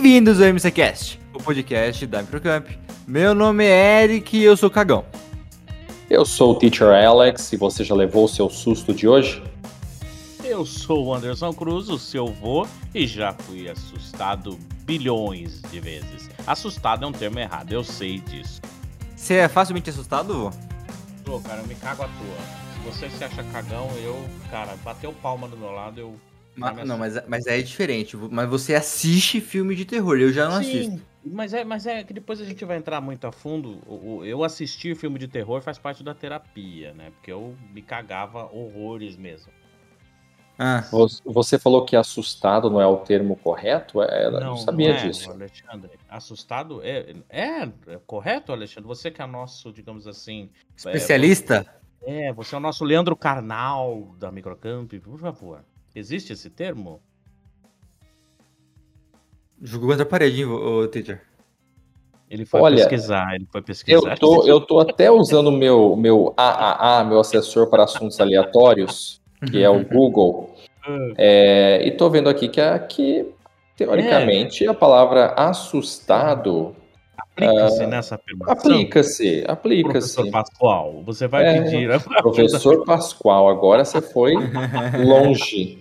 Bem-vindos ao MCCast, o podcast da Microcamp. Meu nome é Eric e eu sou cagão. Eu sou o Teacher Alex e você já levou o seu susto de hoje? Eu sou o Anderson Cruz, o seu vô, e já fui assustado bilhões de vezes. Assustado é um termo errado, eu sei disso. Você é facilmente assustado, vô? Pô, cara, eu me cago à toa. Se você se acha cagão, eu, cara, bateu palma do meu lado, eu. Ma- não, mas, mas é diferente. Mas você assiste filme de terror, eu já não assisto. Sim, mas é, mas é que depois a gente vai entrar muito a fundo. Eu assistir filme de terror faz parte da terapia, né? Porque eu me cagava horrores mesmo. Ah, Você- falou que assustado não é o termo correto? É, eu não, sabia é, disso. Alexandre. Assustado é, é, é correto, Alexandre? Você que é nosso, digamos assim. é, especialista? É, você é o nosso Leandro Carnal da Microcamp, por favor. Existe esse termo? Jogou contra a parede, hein, ô, teacher? Ele foi Olha, pesquisar, ele foi pesquisar. Eu tô, eu tô até usando o meu, meu AAA, meu assessor para assuntos aleatórios, que é o Google, é, e tô vendo aqui que, a- que teoricamente, a palavra assustado Aplica-se nessa afirmação. aplica-se, aplica-se. Professor Pascoal, você vai É, pedir. a- Professor Pascoal, agora você foi longe.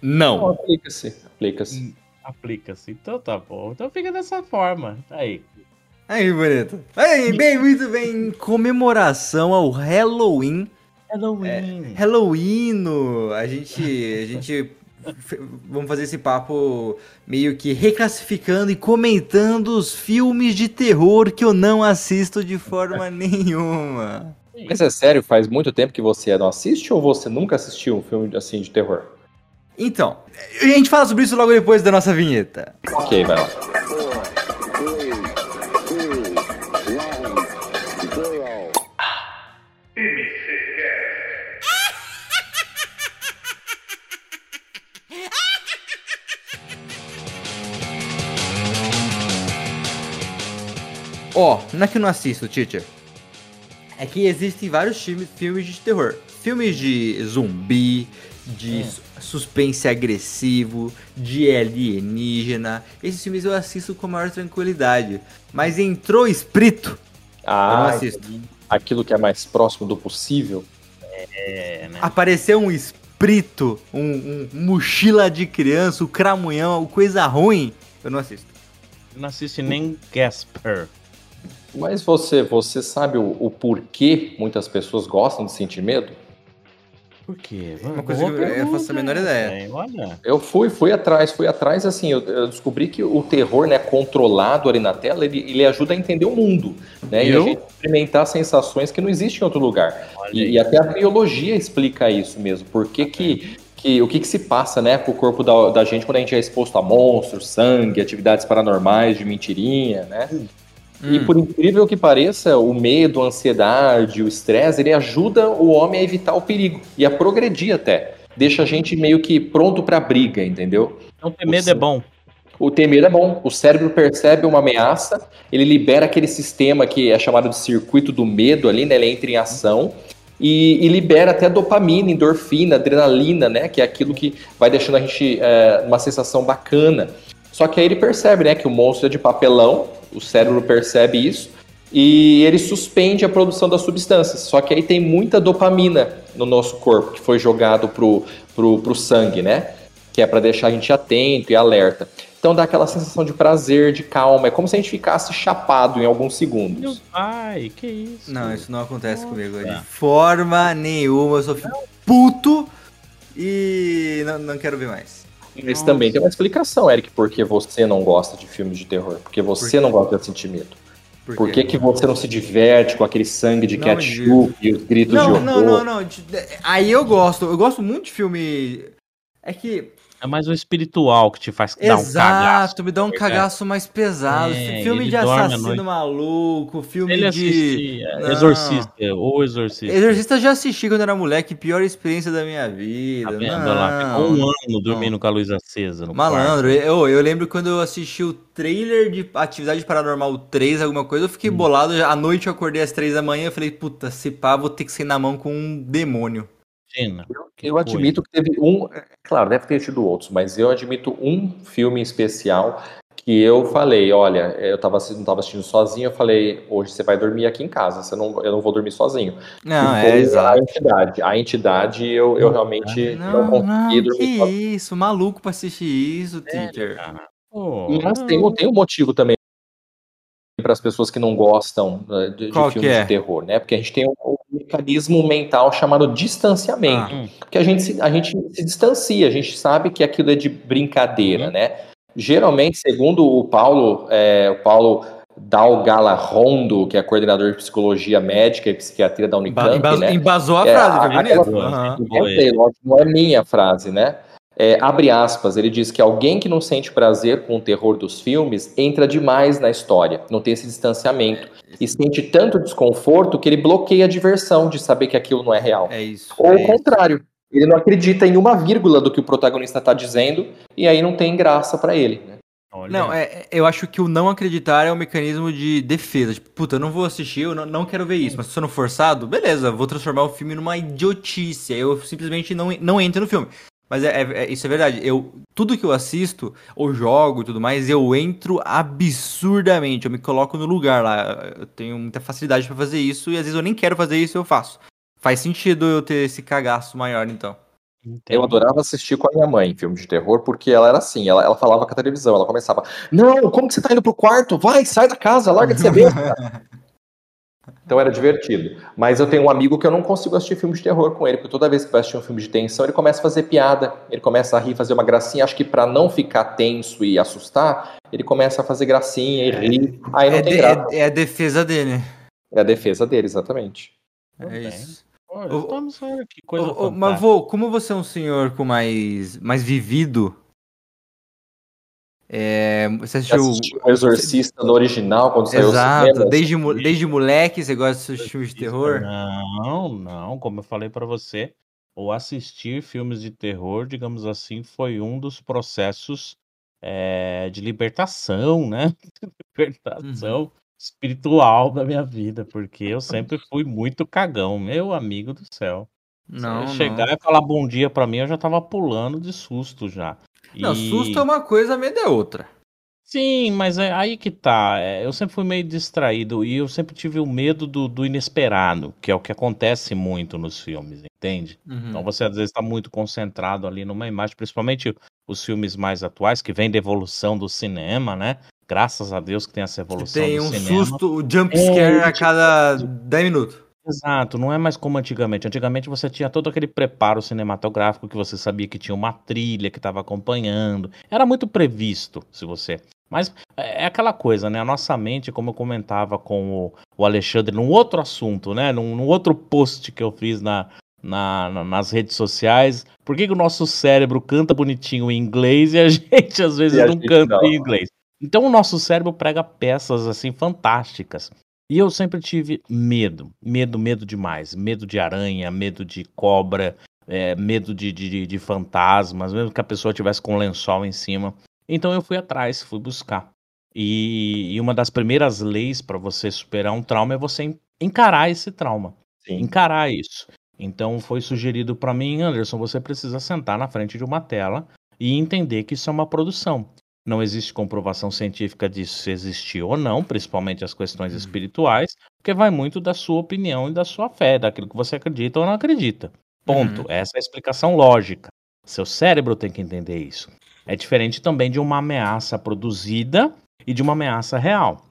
Não, Não. aplica-se, aplica-se. Aplica-se. Então tá bom. Então fica dessa forma. Tá Aí. Aí, bonito. Aí, bem, muito bem. Em comemoração ao Halloween. Halloween. Halloween, a gente, a gente vamos fazer esse papo meio que reclassificando e comentando os filmes de terror que eu não assisto de forma nenhuma. Mas é sério, faz muito tempo que você não assiste ou você nunca assistiu um filme assim de terror? Então, a gente fala sobre isso logo depois da nossa vinheta. Ok, vai lá. Ó, não é que eu não assisto, teacher. É que existem vários filmes, filmes de terror. Filmes de zumbi, de su- suspense agressivo, de alienígena. Esses filmes eu assisto com maior tranquilidade. Mas entrou espírito, eu não Ah, assisto. aquilo que é mais próximo do possível. É, né? Apareceu um espírito, um, um mochila de criança, o cramunhão, coisa ruim, eu não assisto. Não assiste nem Gasper. Mas você, você sabe o, o porquê muitas pessoas gostam de sentir medo? Por quê? Uma coisa que eu- eu faço a menor ideia. Olha. Eu fui, fui atrás, fui atrás, assim, eu, eu descobri que o terror, né, controlado ali na tela, ele, ele ajuda a entender o mundo, né, e a Viu? gente experimentar sensações que não existem em outro lugar. E, e até a biologia explica isso mesmo, porque que, que, o que, que se passa, né, com o corpo da, da gente quando a gente é exposto a monstros, sangue, atividades paranormais, de mentirinha, né, E Hum. por incrível que pareça, o medo, a ansiedade, o estresse, ele ajuda o homem a evitar o perigo e a progredir até. Deixa a gente meio que pronto pra briga, entendeu? Não ter medo é bom. O ter medo é bom. O cérebro percebe uma ameaça, ele libera aquele sistema que é chamado de circuito do medo ali, né? Ele entra em ação e, e libera até dopamina, endorfina, adrenalina, né? Que é aquilo que vai deixando a gente é, uma sensação bacana. Só que aí ele percebe, né? Que o monstro é de papelão, o cérebro percebe isso e ele suspende a produção das substâncias. Só que aí tem muita dopamina no nosso corpo que foi jogado pro, pro, pro sangue, né? Que é para deixar a gente atento e alerta. Então dá aquela sensação de prazer, de calma. É como se a gente ficasse chapado em alguns Meu segundos. pai, que isso? Não, isso não acontece Nossa. comigo. De forma nenhuma, eu só fico puto e não, não quero ver mais. Mas também tem uma explicação, Eric, por que você não gosta de filmes de terror. Porque você quê? não gosta de sentir medo. Por Por que, que você não se diverte com aquele sangue de Não, ketchup e os gritos de Não, horror? não, não, não. de- Aí eu gosto. Eu gosto muito de filme. É que. É mais o espiritual que te faz dar um cagaço. Exato, me dá um É. cagaço mais pesado. É, filme de assassino maluco, filme Ele de. Não. Exorcista, ou Exorcista. Exorcista eu já assisti quando era moleque, pior experiência da minha vida. Tá vendo não, lá? Ficou um ano dormindo com a luz acesa no Malandro, eu, eu lembro quando eu assisti o trailer de Atividade Paranormal 3, alguma coisa, eu Hum. fiquei bolado. À noite eu acordei às 3 da manhã eu falei, puta, se pá, vou ter que sair na mão com um demônio. quarto. Imagina. Eu admito que teve um. Claro, deve ter tido outros, mas eu admito um filme em especial que eu falei, olha, eu tava, não estava assistindo sozinho, eu falei, hoje você vai dormir aqui em casa, você não, eu não vou dormir sozinho. Não, é exato. A entidade, a entidade eu, eu realmente não, não consegui não, dormir que sozinho. isso, maluco pra assistir isso, é, teacher. Mas tem, tem um motivo também para as pessoas que não gostam né, de, de filmes é? de terror, né? Porque a gente tem um, um mecanismo mental chamado distanciamento, ah. porque a gente, se, a gente se distancia, a gente sabe que aquilo é de brincadeira, uhum. né? Geralmente, segundo o Paulo, é, o Paulo Dalgala Rondo, que é coordenador de psicologia médica e psiquiatria da Unicamp, Embas, né? Embasou a é, frase, foi bonito. Uhum. Não é minha frase, né? É, abre aspas, ele diz que alguém que não sente prazer com o terror dos filmes entra demais na história, não tem esse distanciamento e sente tanto desconforto que ele bloqueia a diversão de saber que aquilo não é real. É isso. Ou é o contrário, ele não acredita em uma vírgula do que o protagonista está dizendo e aí não tem graça para ele. Né? Não, é, eu acho que o não acreditar é um mecanismo de defesa. Tipo, puta, eu não vou assistir, eu não, não quero ver isso. Mas se sendo forçado, beleza, vou transformar o filme numa idiotice. Eu simplesmente não, não entro no filme. Mas é, é, é, isso é verdade. Eu, tudo que eu assisto, ou jogo e tudo mais, eu entro absurdamente. Eu me coloco no lugar lá. Eu tenho muita facilidade para fazer isso e às vezes eu nem quero fazer isso eu faço. Faz sentido eu ter esse cagaço maior, então. Eu adorava assistir com a minha mãe filme de terror, porque ela era assim, ela, ela falava com a televisão, ela começava, não, como que você tá indo pro quarto? Vai, sai da casa, larga de ser besta. então era divertido. Mas eu tenho um amigo que eu não consigo assistir filme de terror com ele, porque toda vez que vai assistir um filme de tensão, ele começa a fazer piada, ele começa a rir, fazer uma gracinha, acho que para não ficar tenso e assustar, ele começa a fazer gracinha e rir, aí não é tem de, graça. É, é a defesa dele. É a defesa dele, exatamente. É isso. Olha, estamos vendo que coisa ô, ô, Mas, vô, como você é um senhor com mais, mais vivido, é, você assistiu... assistiu o Exorcista no original, quando saiu Exato, desde, desde moleque você gosta de filmes de terror? Não, não, como eu falei para você, o assistir filmes de terror, digamos assim, foi um dos processos é, de libertação, né? libertação uhum espiritual da minha vida, porque eu sempre fui muito cagão, meu amigo do céu. Não, Se chegar não. e falar bom dia para mim, eu já tava pulando de susto já. Não, e... susto é uma coisa, medo é outra. Sim, mas é aí que tá. É, eu sempre fui meio distraído e eu sempre tive o medo do, do inesperado, que é o que acontece muito nos filmes, entende? Uhum. Então você às vezes está muito concentrado ali numa imagem, principalmente os filmes mais atuais, que vem da evolução do cinema, né? Graças a Deus que tem essa evolução tem um cinema. susto, o jump scare é, a cada 10 minutos. Exato, não é mais como antigamente. Antigamente você tinha todo aquele preparo cinematográfico que você sabia que tinha uma trilha que estava acompanhando. Era muito previsto, se você. Mas é, é aquela coisa, né? A nossa mente, como eu comentava com o, Alexandre num outro assunto, né? Num, num outro post que eu fiz na, na, na, nas redes sociais. Por que, que, o nosso cérebro canta bonitinho em inglês e a gente às vezes não canta não. em inglês? Então o nosso cérebro prega peças assim fantásticas. E eu sempre tive medo, medo, medo demais. Medo de aranha, medo de cobra, é, medo de, de, de fantasmas, mesmo que a pessoa tivesse com um lençol em cima. Então eu fui atrás, fui buscar. E, e uma das primeiras leis para você superar um trauma é você encarar esse trauma. Sim. Encarar isso. Então foi sugerido para mim, Anderson, você precisa sentar na frente de uma tela e entender que isso é uma produção. Não existe comprovação científica disso se existiu ou não, principalmente as questões uhum. espirituais, porque vai muito da sua opinião e da sua fé, daquilo que você acredita ou não acredita. Ponto. Uhum. Essa é a explicação lógica. Seu cérebro tem que entender isso. É diferente também de uma ameaça produzida e de uma ameaça real.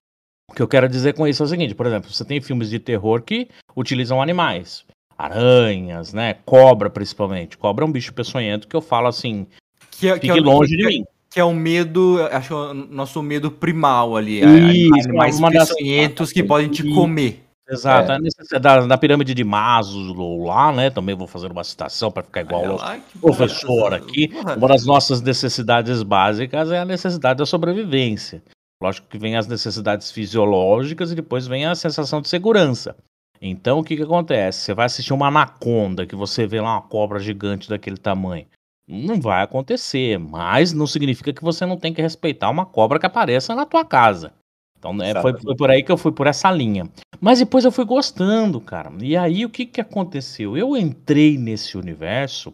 O que eu quero dizer com isso é o seguinte, por exemplo, você tem filmes de terror que utilizam animais, aranhas, né, cobra principalmente. Cobra é um bicho peçonhento que eu falo assim, que, é, fique que é, longe que, de mim que é o medo, acho que é o nosso medo primal ali. Isso, animais peçonhentos das... que podem te comer. Exato, é. da, da, pirâmide de Maslow lá, né? Também vou fazer uma citação para ficar igual o professor aqui. Uma das nossas necessidades básicas é a necessidade da sobrevivência. Lógico que vem as necessidades fisiológicas e depois vem a sensação de segurança. Então o que, que acontece? Você vai assistir uma anaconda, que você vê lá uma cobra gigante daquele tamanho. Não vai acontecer, mas não significa que você não tem que respeitar uma cobra que apareça na tua casa. Então, né, foi, foi, por aí que eu fui por essa linha. Mas depois eu fui gostando, cara. E aí o que, que aconteceu? Eu entrei nesse universo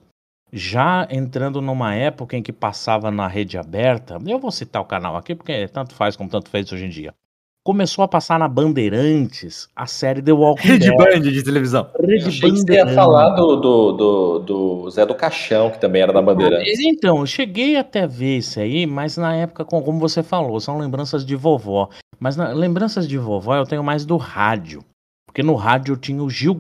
já entrando numa época em que passava na rede aberta, eu vou citar o canal aqui porque tanto faz como tanto fez hoje em dia. Começou a passar na Bandeirantes a série The Walking Rede Dead. Band de televisão. Eu achei que você ia falar do, do, do, do Zé do Caixão, que também era da Bandeirante. Então, eu cheguei até ver isso aí, mas na época, com- como você falou, são lembranças de vovó. Mas na- lembranças de vovó eu tenho mais do rádio. Porque no rádio eu tinha o Gil.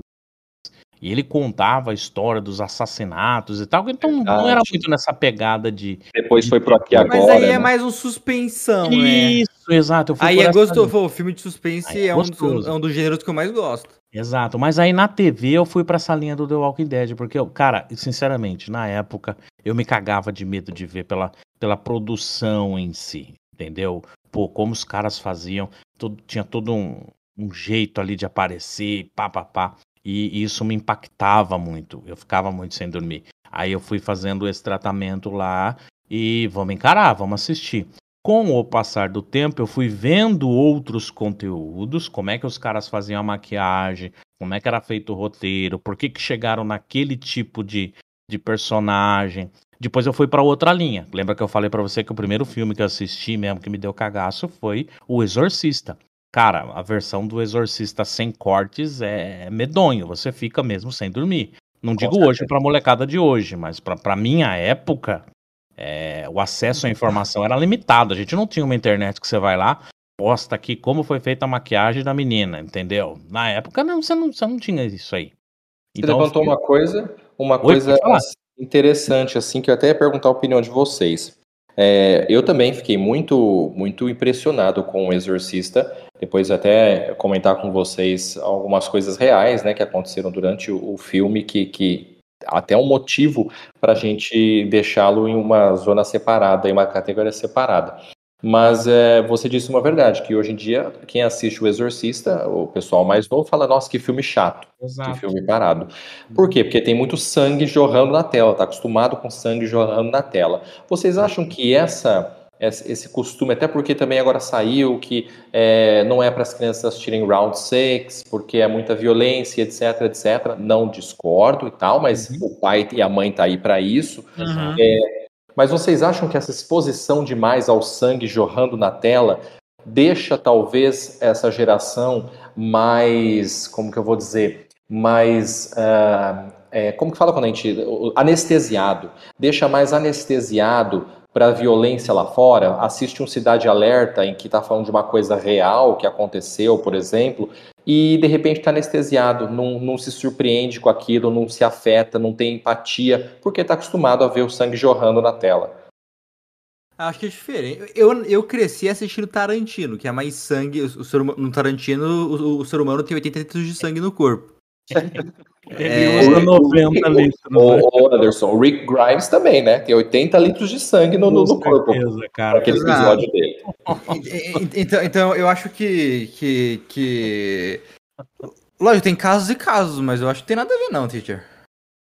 E ele contava a história dos assassinatos e tal. Então não Verdade. era muito nessa pegada de. Depois foi pro Aqui Agora. Mas aí é né? mais um suspensão, né? Isso, exato. Eu fui Aí é gostoso. Pô, filme de suspense Aí é é, um dos, é um dos gêneros que eu mais gosto. Exato, mas aí na TV eu fui pra essa linha do The Walking Dead, porque, eu, cara, sinceramente, na época eu me cagava de medo de ver pela, pela produção em si, entendeu? Pô, como os caras faziam, todo- tinha todo um, um jeito ali de aparecer, pá, pá, pá, e isso me impactava muito, eu ficava muito sem dormir. Aí eu fui fazendo esse tratamento lá e vamos encarar, vamos assistir. Com o passar do tempo, eu fui vendo outros conteúdos, como é que os caras faziam a maquiagem, como é que era feito o roteiro, por que, que chegaram naquele tipo de, de personagem. Depois eu fui pra outra linha. Lembra que eu falei pra você que o primeiro filme que eu assisti mesmo que me deu cagaço foi O Exorcista. Cara, a versão do Exorcista sem cortes é medonho, você fica mesmo sem dormir. Não digo certeza. hoje pra molecada de hoje, mas pra, pra minha época, é, o acesso à informação era limitado. A gente não tinha uma internet que você vai lá, posta aqui como foi feita a maquiagem da menina, entendeu? Na época não, você, não, você não tinha isso aí. Você levantou foi- uma coisa, uma Oi, coisa interessante, assim, que eu até ia perguntar a opinião de vocês. É, eu também fiquei muito, muito impressionado com o Exorcista. Depois até comentar com vocês algumas coisas reais, né, que aconteceram durante o, o filme, que, que até um motivo para a gente deixá-lo em uma zona separada, em uma categoria separada. Mas é, você disse uma verdade, que hoje em dia quem assiste o Exorcista, o pessoal mais novo, fala, nossa, que filme chato. Que Exato. filme parado. Por quê? Porque tem muito sangue jorrando na tela, tá acostumado com sangue jorrando na tela. Vocês acham que essa esse costume, até porque também agora saiu que é, não é para as crianças assistirem round six, porque é muita violência, etc, etc. Não discordo e tal, mas o pai e a mãe tá aí para isso. Exato. Mas vocês acham que essa exposição demais ao sangue jorrando na tela deixa talvez essa geração mais, como que eu vou dizer, mais, ah, é, como que fala quando a gente, anestesiado, deixa mais anestesiado para a violência lá fora, assiste um Cidade Alerta em que está falando de uma coisa real que aconteceu, por exemplo, e de repente está anestesiado, não, não se surpreende com aquilo, não se afeta, não tem empatia, porque está acostumado a ver o sangue jorrando na tela. Acho que é diferente. Eu, eu cresci assistindo Tarantino, que é mais sangue. O, o ser no Tarantino, o, o ser humano tem 80 litros de sangue no corpo. Ele É, usa o- 90 litros. né? O, o Anderson, o Rick Grimes também, né? Tem 80 litros de sangue no, no, corpo. certeza, cara. Aquele episódio dele. Então, então eu acho que, que, que. Lógico, tem casos e casos, mas eu acho que tem nada a ver, não, teacher.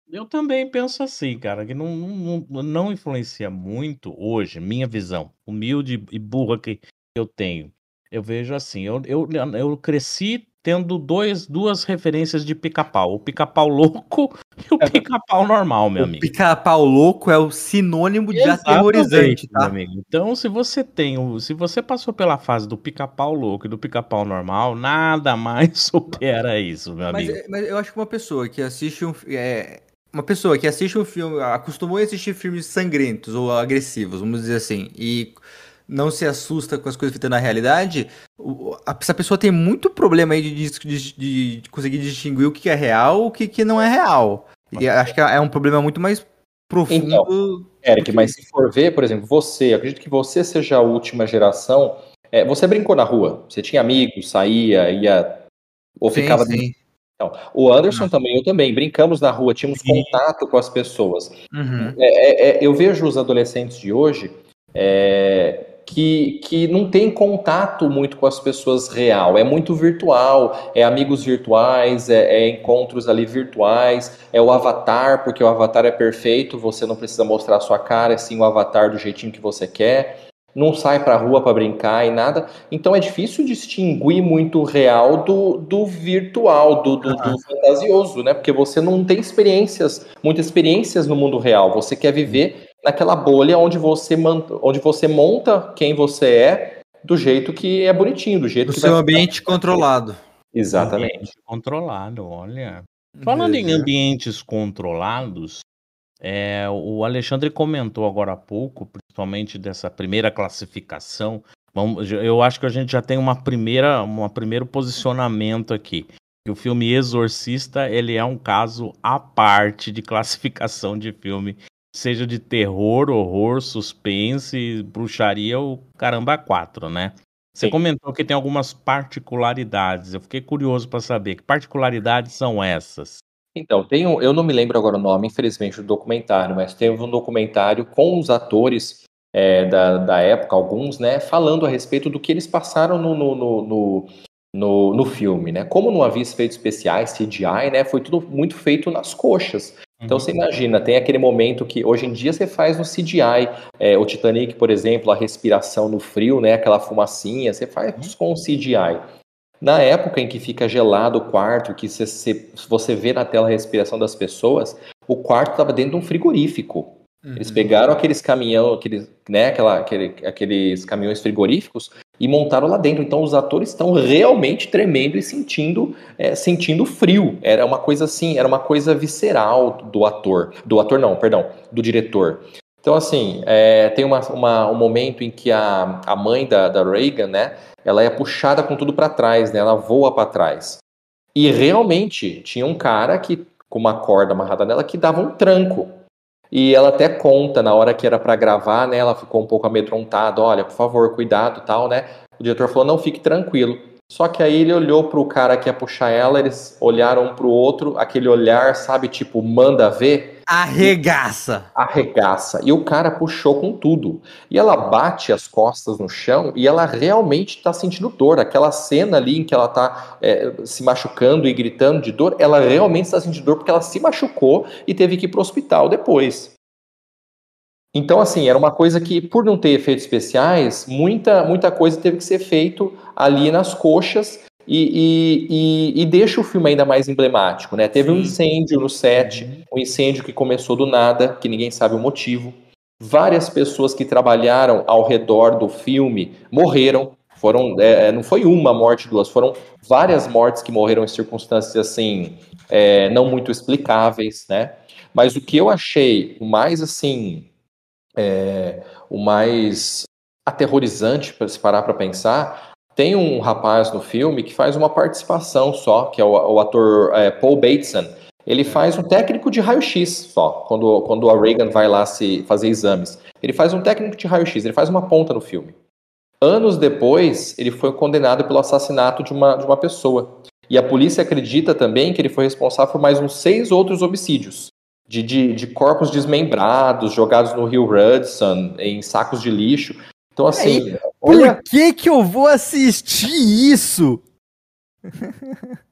Eu também penso assim, cara, que não, não, não influencia muito hoje, minha visão, humilde e burra que eu tenho. Eu vejo assim, eu, eu, eu cresci tendo dois, duas referências de pica-pau. O pica-pau louco e o pica-pau normal, meu o amigo. pica-pau louco é o sinônimo de Exatamente, aterrorizante, tá? Então, se você tem o, se você passou pela fase do pica-pau louco e do pica-pau normal, nada mais supera isso, meu Mas, amigo. é- mas eu acho que uma pessoa que assiste um. É, uma pessoa que assiste um filme, acostumou a assistir filmes sangrentos ou agressivos, vamos dizer assim, e não se assusta com as coisas feitas na realidade, essa pessoa tem muito problema aí de, de- de conseguir distinguir o que é real e o que, que não é real. E acho que é um problema muito mais profundo. Então, Eric, mas se for ver, por exemplo, você, acredito que você seja a última geração. é, você brincou na rua, você tinha amigos, saía, ia. Ou Sim, ficava. sim. Então, o Anderson também, eu também, brincamos na rua, tínhamos Sim. contato com as pessoas. Uhum. É, é, eu vejo os adolescentes de hoje é, que, que não tem contato muito com as pessoas real, é muito virtual, é amigos virtuais, é, é encontros ali virtuais, é o avatar, porque o avatar é perfeito, você não precisa mostrar a sua cara, é sim o avatar do jeitinho que você quer. não sai pra rua para brincar e nada. Então é difícil distinguir muito o real do, do virtual, do, do, do, fantasioso, né? Porque você não tem experiências, muitas experiências no mundo real. Você quer viver naquela bolha onde você, onde você monta quem você é do jeito que é bonitinho, do jeito do que seu ambiente controlado. Exatamente. Ambiente controlado, olha. Falando em ambientes controlados, é, o Alexandre comentou agora há pouco, principalmente dessa primeira classificação. Vamos, eu acho que a gente já tem uma primeira, um primeiro posicionamento aqui. Que o filme Exorcista ele é um caso à parte de classificação de filme, seja de terror, horror, suspense, bruxaria ou caramba quatro, né? Você Sim. comentou que tem algumas particularidades. Eu fiquei curioso para saber que particularidades são essas. Então, tem um, eu não me lembro agora o nome, infelizmente, do documentário, mas teve um documentário com os atores é, da, da época, alguns, né, falando a respeito do que eles passaram no, no, no, no, no filme, né? Como não havia efeitos especiais, CGI, né, foi tudo muito feito nas coxas. Então você uhum. imagina, tem aquele momento que hoje em dia você faz no CGI, é, o Titanic, por exemplo, a respiração no frio, né, aquela fumacinha, você faz uhum. com CGI. Na época em que fica gelado o quarto, que você, você vê na tela a respiração das pessoas, o quarto estava dentro de um frigorífico. Uhum. Eles pegaram aqueles caminhão, aqueles, né, aquela, aquele, aqueles caminhões frigoríficos e montaram lá dentro. Então os atores estão realmente tremendo e sentindo, é, sentindo frio. Era uma coisa assim, era uma coisa visceral do ator, do ator não, perdão, do diretor. Então assim, é, tem uma, uma, um momento em que a, a mãe da, da Reagan, né, ela é puxada com tudo para trás, né? Ela voa para trás. E realmente tinha um cara que com uma corda amarrada nela que dava um tranco. E ela até conta na hora que era para gravar, né? Ela ficou um pouco amedrontada, olha, por favor, cuidado, tal, né? O diretor falou: "Não, fique tranquilo". Só que aí ele olhou pro cara que ia puxar ela, eles olharam um pro outro, aquele olhar, sabe, tipo, manda ver. Arregaça. Arregaça. E o cara puxou com tudo. E ela bate as costas no chão e ela realmente está sentindo dor. Aquela cena ali em que ela está é, se machucando e gritando de dor, ela realmente está sentindo dor porque ela se machucou e teve que ir para o hospital depois. Então, assim, era uma coisa que, por não ter efeitos especiais, muita, muita coisa teve que ser feito ali nas coxas e, e, e, e, deixa o filme ainda mais emblemático, né? Teve Sim. um incêndio no set, uhum. um incêndio que começou do nada, que ninguém sabe o motivo. Várias pessoas que trabalharam ao redor do filme morreram. Foram, é, é não foi uma morte, duas, foram várias mortes que morreram em circunstâncias assim é, não muito explicáveis, né? Mas o que eu achei o mais assim, é, o mais aterrorizante para se parar para pensar tem um rapaz no filme que faz uma participação só, que é o, o ator é, Paul Bateson. Ele faz um técnico de raio-x só, quando, quando a Reagan vai lá se fazer exames. Ele faz um técnico de raio-x, ele faz uma ponta no filme. Anos depois, ele foi condenado pelo assassinato de uma, de uma pessoa. E a polícia acredita também que ele foi responsável por mais uns seis outros homicídios. De, de, de corpos desmembrados, jogados no rio Hudson, em sacos de lixo. Então, assim. Aí, olha... Por que, que eu vou assistir isso?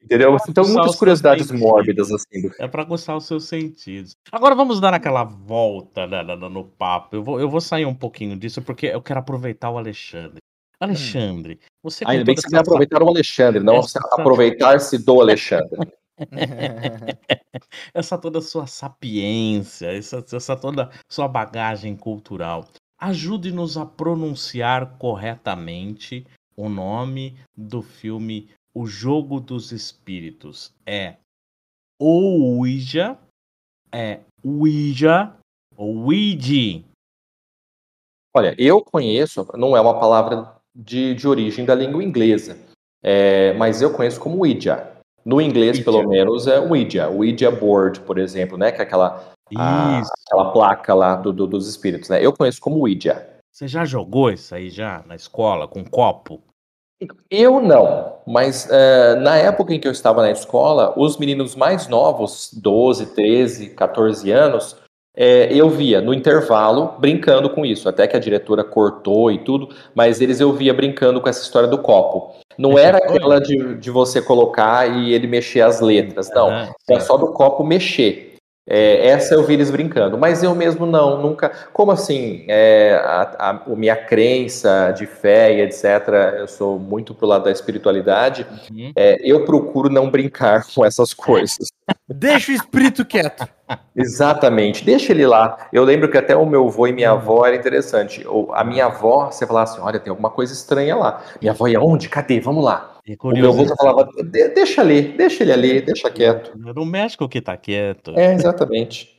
Entendeu? Então, muitas curiosidades mórbidas, assim. É para gostar os seus sentidos. Agora vamos dar aquela volta né, no papo. Eu vou, eu vou sair um pouquinho disso porque eu quero aproveitar o Alexandre. Alexandre, você. Ainda bem que você vai aproveitar o Alexandre, não essa... aproveitar-se do Alexandre. essa toda sua sapiência, essa, essa toda sua bagagem cultural. Ajude-nos a pronunciar corretamente o nome do filme O Jogo dos Espíritos. É Ouija, é Ouija ou. Olha, eu conheço, não é uma palavra de, de origem da língua inglesa, é, mas eu conheço como Ouija. No inglês, Ouija. pelo menos, é Ouija. Ouija board, por exemplo, né? Que é aquela a, aquela placa lá do, do, dos espíritos, né? Eu conheço como Ouija. Você já jogou isso aí já na escola com um copo? Eu não, mas uh, na época em que eu estava na escola, os meninos mais novos, 12, 13, 14 anos, é, eu via no intervalo brincando com isso, até que a diretora cortou e tudo, mas eles eu via brincando com essa história do copo. Não era aquela de, de você colocar e ele mexer as letras, não. Era só do copo mexer. É, essa eu vi eles brincando, mas eu mesmo não, nunca. Como assim? É, a, a, a, minha crença de fé e etc., eu sou muito pro lado da espiritualidade. Uhum. É, eu procuro não brincar com essas coisas. Deixa o espírito quieto. Exatamente, deixa ele lá. Eu lembro que até o meu avô e minha avó era interessante. A minha avó, você falava assim: olha, tem alguma coisa estranha lá. Minha avó ia onde? Cadê? Vamos lá. É o meu avô falava, deixa ali, deixa ele ali, deixa quieto. No México que tá quieto. É, exatamente.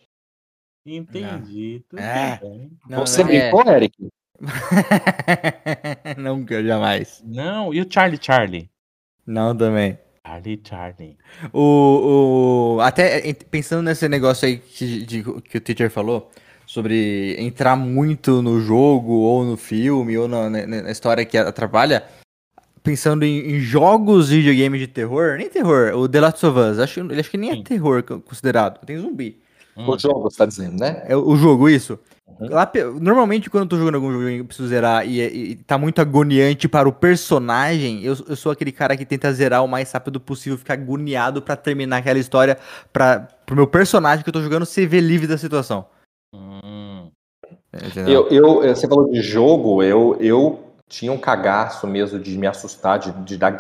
Entendi. É. Não, Você não, brincou, é. Eric? Nunca, jamais. Não, e o Charlie Charlie? Não, também. Charlie Charlie. O, o, até pensando nesse negócio aí que, de, que o teacher falou, sobre entrar muito no jogo, ou no filme, ou na, na história que atrapalha, pensando em, em, jogos de videogame de terror, nem terror, o The Last of Us, acho, acho que nem é terror considerado, tem zumbi. Hum. O jogo, você tá dizendo, né? É o jogo, isso. Uhum. Lá, normalmente, quando eu tô jogando algum jogo e eu preciso zerar e, e, tá muito agoniante para o personagem, eu, eu sou aquele cara que tenta zerar o mais rápido possível, ficar agoniado para terminar aquela história, para pro meu personagem que eu tô jogando se ver livre da situação. Hum. Eu, eu, você falou de jogo, eu, eu tinha um cagaço mesmo de me assustar, de, de, dar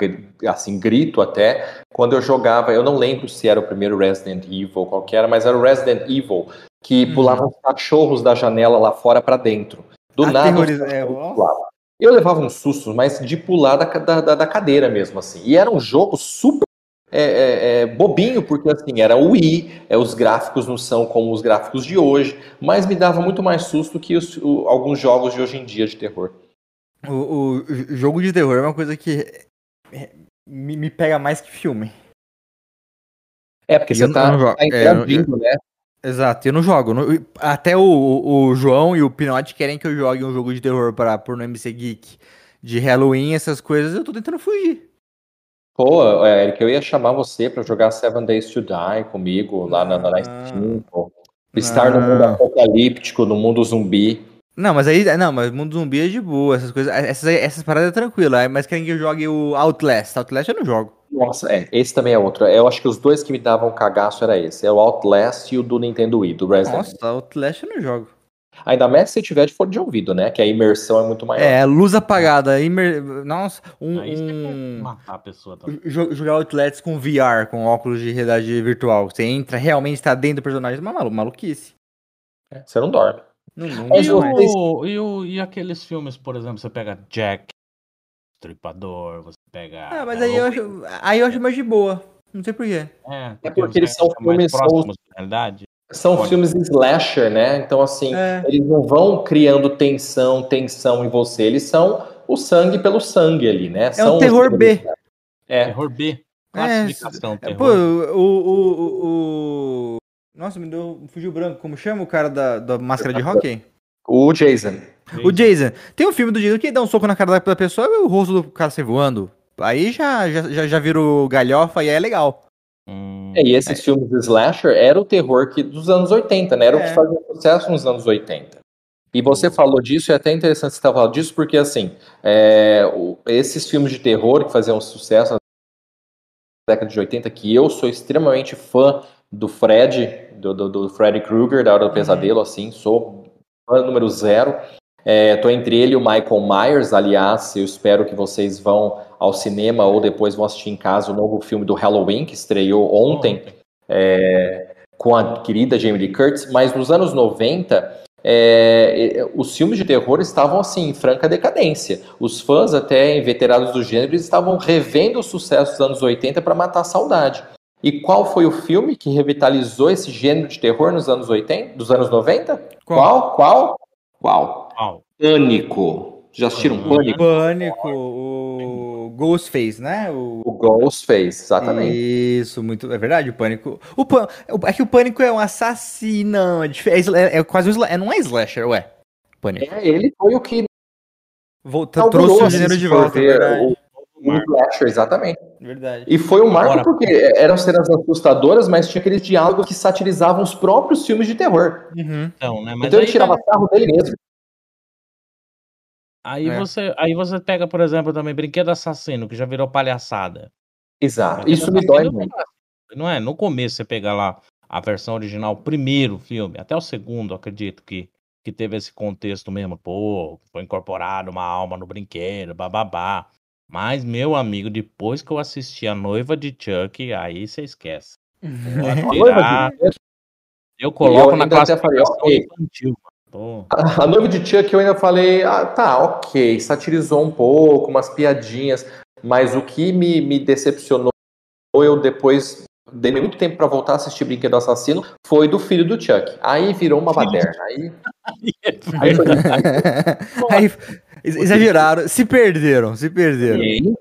assim, grito até, quando eu jogava, eu não lembro se era o primeiro Resident Evil, qual que era, mas era o Resident Evil, que hum. pulavam os cachorros da janela lá fora para dentro. Do nada, é, eu levava uns sustos, mas de pular da, da, da cadeira mesmo, assim. E era um jogo super é, é, é, bobinho, porque assim, era o Wii, é, os gráficos não são como os gráficos de hoje, mas me dava muito mais susto que os, o, alguns jogos de hoje em dia de terror. O, o jogo de terror é uma coisa que me, me pega mais que filme. É, porque você tá, tá é, interagindo, né? Exato, eu não jogo. até o, o João e o Pinote querem que eu jogue um jogo de terror para por no MC Geek de Halloween, essas coisas, eu tô tentando fugir. Pô, Eric, eu ia chamar você para jogar Seven Days to Die comigo lá na, na Steam. Estar no mundo apocalíptico, no mundo zumbi. Não, mas aí. Não, mas mundo zumbi é de boa, essas coisas. Essas, essas paradas é tranquilo. Mas querem que eu jogue o Outlast. Outlast eu não jogo. Nossa, é. Esse também é outro. Eu acho que os dois que me davam cagaço era esse. É o Outlast e o do Nintendo Wii, do Resident Nossa, Outlast eu não jogo. Ainda mais se tiver de fone de ouvido, né? Que a imersão é muito maior. É, luz apagada. Imer... Nossa, um. um... matar a pessoa também. Jogar Outlast com VR, com óculos de realidade virtual. Você entra, realmente está dentro do personagem. Uma malu maluquice. É, você não dorme. Não, não e, o, e, o, e aqueles filmes, por exemplo, você pega Jack, Stripador, você pega. Ah, mas aí eu, acho, aí eu acho mais de boa. Não sei porquê. É, porque, é porque eles são filmes. São, realidade. São Pode. filmes slasher, né? Então, assim, é. eles não vão criando tensão, tensão em você. Eles são o sangue pelo sangue ali, né? É são um terror B. É. Terror B. Classificação, é, terror. Pô, o, o, o, nossa, me deu. Fugiu branco. Como chama o cara da, da máscara de hockey? O Jason. O Jason. Tem um filme do Jason que dá um soco na cara da pessoa e o rosto do cara sai voando. Aí já, já, já, já virou galhofa e é legal. Hum, é, e esses é. filmes de slasher era o terror que, dos anos 80, né? Era é. o que é. fazia sucesso nos anos 80. E você falou disso, e é até interessante você estar falando disso, porque assim, é, o, esses filmes de terror que faziam sucesso na década de 80, que eu sou extremamente fã do Fred, do, do, do Freddy Krueger, da Hora do uhum. Pesadelo, assim, sou fã número zero. Estou é, entre ele e o Michael Myers, aliás, eu espero que vocês vão ao cinema ou depois vão assistir em casa o novo filme do Halloween, que estreou ontem, é, com a querida Jamie Lee Curtis, mas nos anos 90, é, os filmes de terror estavam assim, em franca decadência. Os fãs, até inveterados do gênero, estavam revendo o sucesso dos anos 80 para matar a saudade. E qual foi o filme que revitalizou esse gênero de terror nos anos 80, dos anos 90? Qual? Qual? Qual? Qual? Pânico. Já assistiram uhum. Pânico? Pânico, o Ghostface, né? O, o Ghostface, exatamente. Isso, muito. É verdade, o Pânico. O pan... É que o Pânico é um assassino. É, é, é quase um. É, não é slasher, ué. Pânico. É, ele foi o que. Volta, trouxe o gênero de volta, é verdade. O um slasher, exatamente. Verdade. E foi um marco Agora, porque eram cenas assustadoras, mas tinha aqueles diálogos que satirizavam os próprios filmes de terror. Uhum. Então, né, então ele tirava tá... sarro dele mesmo. Aí, é. você, aí você pega, por exemplo, também Brinquedo Assassino, que já virou palhaçada. Exato. Isso me dói muito. Não é? No começo você pega lá a versão original, o primeiro filme, até o segundo, acredito que, que teve esse contexto mesmo, pô, foi incorporado uma alma no brinquedo, bababá. Mas, meu amigo, depois que eu assisti a noiva de Chuck, aí você esquece. Tirar, eu coloco eu na falei, classificação ok. infantil. mano. Pô, A, a noiva de Chuck eu ainda falei, ah, tá, ok, satirizou um pouco, umas piadinhas, mas o que me, me decepcionou, eu depois dei muito tempo pra voltar a assistir Brinquedo Assassino, foi do filho do Chuck. Aí virou uma baderna. Aí, aí foi Aí, exageraram, se perderam, se perderam. E.